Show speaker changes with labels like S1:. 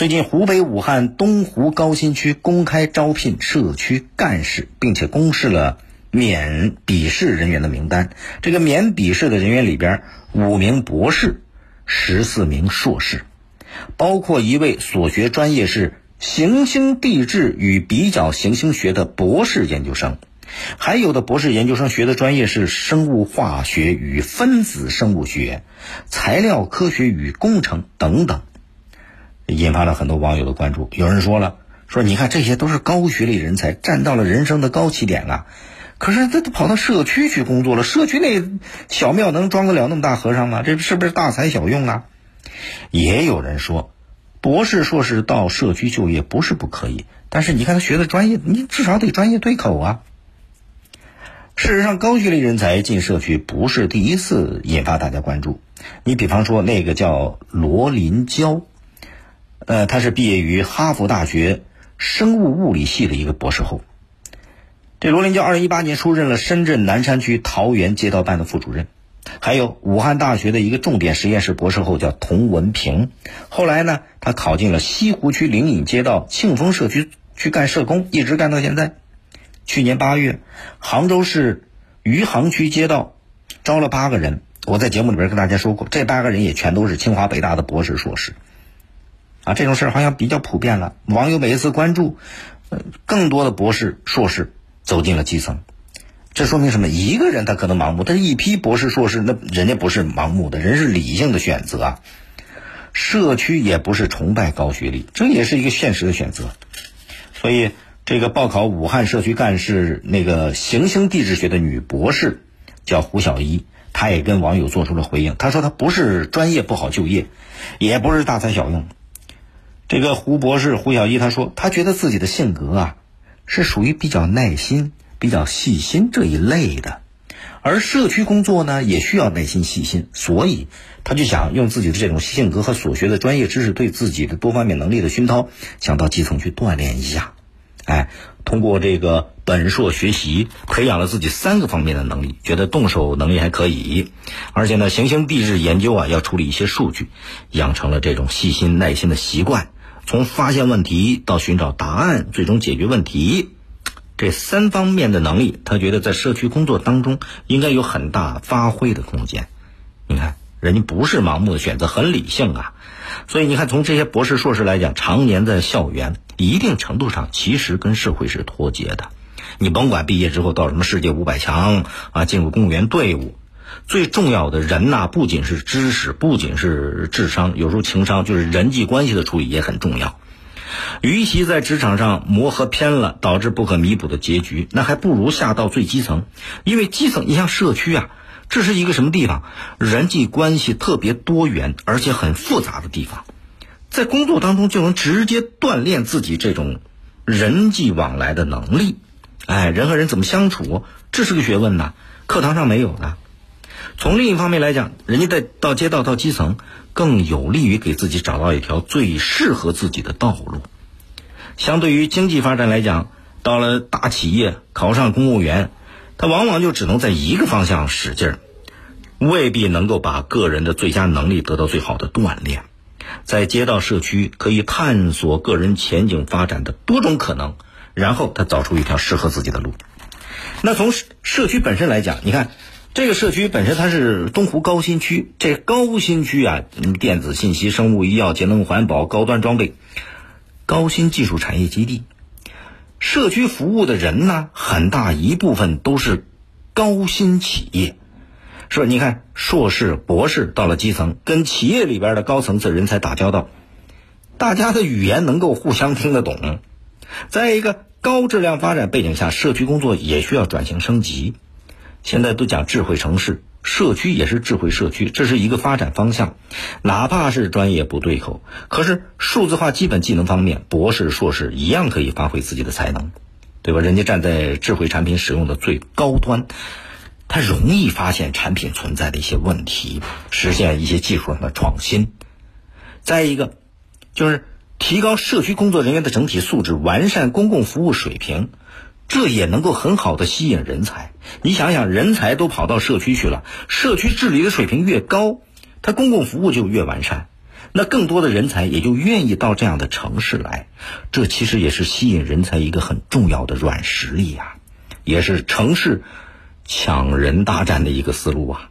S1: 最近，湖北武汉东湖高新区公开招聘社区干事，并且公示了免笔试人员的名单。这个免笔试的人员里边，五名博士，十四名硕士，包括一位所学专业是行星地质与比较行星学的博士研究生，还有的博士研究生学的专业是生物化学与分子生物学、材料科学与工程等等。引发了很多网友的关注。有人说了：“说你看，这些都是高学历人才，站到了人生的高起点了。可是他都跑到社区去工作了，社区那小庙能装得了那么大和尚吗？这是不是大材小用啊？”也有人说，博士、硕士到社区就业不是不可以，但是你看他学的专业，你至少得专业对口啊。事实上，高学历人才进社区不是第一次引发大家关注。你比方说那个叫罗林娇。呃，他是毕业于哈佛大学生物物理系的一个博士后。这罗林娇二零一八年出任了深圳南山区桃园街道办的副主任。还有武汉大学的一个重点实验室博士后叫童文平，后来呢，他考进了西湖区灵隐街道庆丰社区去干社工，一直干到现在。去年八月，杭州市余杭区街道招了八个人，我在节目里边跟大家说过，这八个人也全都是清华北大的博士硕士。这种事儿好像比较普遍了。网友每一次关注，更多的博士、硕士走进了基层，这说明什么？一个人他可能盲目，但是一批博士、硕士，那人家不是盲目的，人是理性的选择。社区也不是崇拜高学历，这也是一个现实的选择。所以，这个报考武汉社区干事那个行星地质学的女博士叫胡小一，她也跟网友做出了回应。她说：“她不是专业不好就业，也不是大材小用。”这个胡博士胡小一他说，他觉得自己的性格啊，是属于比较耐心、比较细心这一类的，而社区工作呢也需要耐心细心，所以他就想用自己的这种性格和所学的专业知识，对自己的多方面能力的熏陶，想到基层去锻炼一下。哎，通过这个本硕学习，培养了自己三个方面的能力，觉得动手能力还可以，而且呢，行星地质研究啊要处理一些数据，养成了这种细心耐心的习惯。从发现问题到寻找答案，最终解决问题，这三方面的能力，他觉得在社区工作当中应该有很大发挥的空间。你看，人家不是盲目的选择，很理性啊。所以你看，从这些博士、硕士来讲，常年在校园，一定程度上其实跟社会是脱节的。你甭管毕业之后到什么世界五百强啊，进入公务员队伍。最重要的人呐，不仅是知识，不仅是智商，有时候情商，就是人际关系的处理也很重要。与其在职场上磨合偏了，导致不可弥补的结局，那还不如下到最基层。因为基层，你像社区啊，这是一个什么地方？人际关系特别多元，而且很复杂的地方，在工作当中就能直接锻炼自己这种人际往来的能力。哎，人和人怎么相处，这是个学问呐，课堂上没有的。从另一方面来讲，人家在到街道到基层，更有利于给自己找到一条最适合自己的道路。相对于经济发展来讲，到了大企业考上公务员，他往往就只能在一个方向使劲儿，未必能够把个人的最佳能力得到最好的锻炼。在街道社区，可以探索个人前景发展的多种可能，然后他找出一条适合自己的路。那从社区本身来讲，你看。这个社区本身它是东湖高新区，这高新区啊，电子信息、生物医药、节能环保、高端装备、高新技术产业基地。社区服务的人呢，很大一部分都是高新企业。说你看，硕士、博士到了基层，跟企业里边的高层次人才打交道，大家的语言能够互相听得懂。在一个高质量发展背景下，社区工作也需要转型升级。现在都讲智慧城市，社区也是智慧社区，这是一个发展方向。哪怕是专业不对口，可是数字化基本技能方面，博士、硕士一样可以发挥自己的才能，对吧？人家站在智慧产品使用的最高端，他容易发现产品存在的一些问题，实现一些技术上的创新。再一个，就是提高社区工作人员的整体素质，完善公共服务水平。这也能够很好的吸引人才。你想想，人才都跑到社区去了，社区治理的水平越高，它公共服务就越完善。那更多的人才也就愿意到这样的城市来，这其实也是吸引人才一个很重要的软实力啊，也是城市抢人大战的一个思路啊。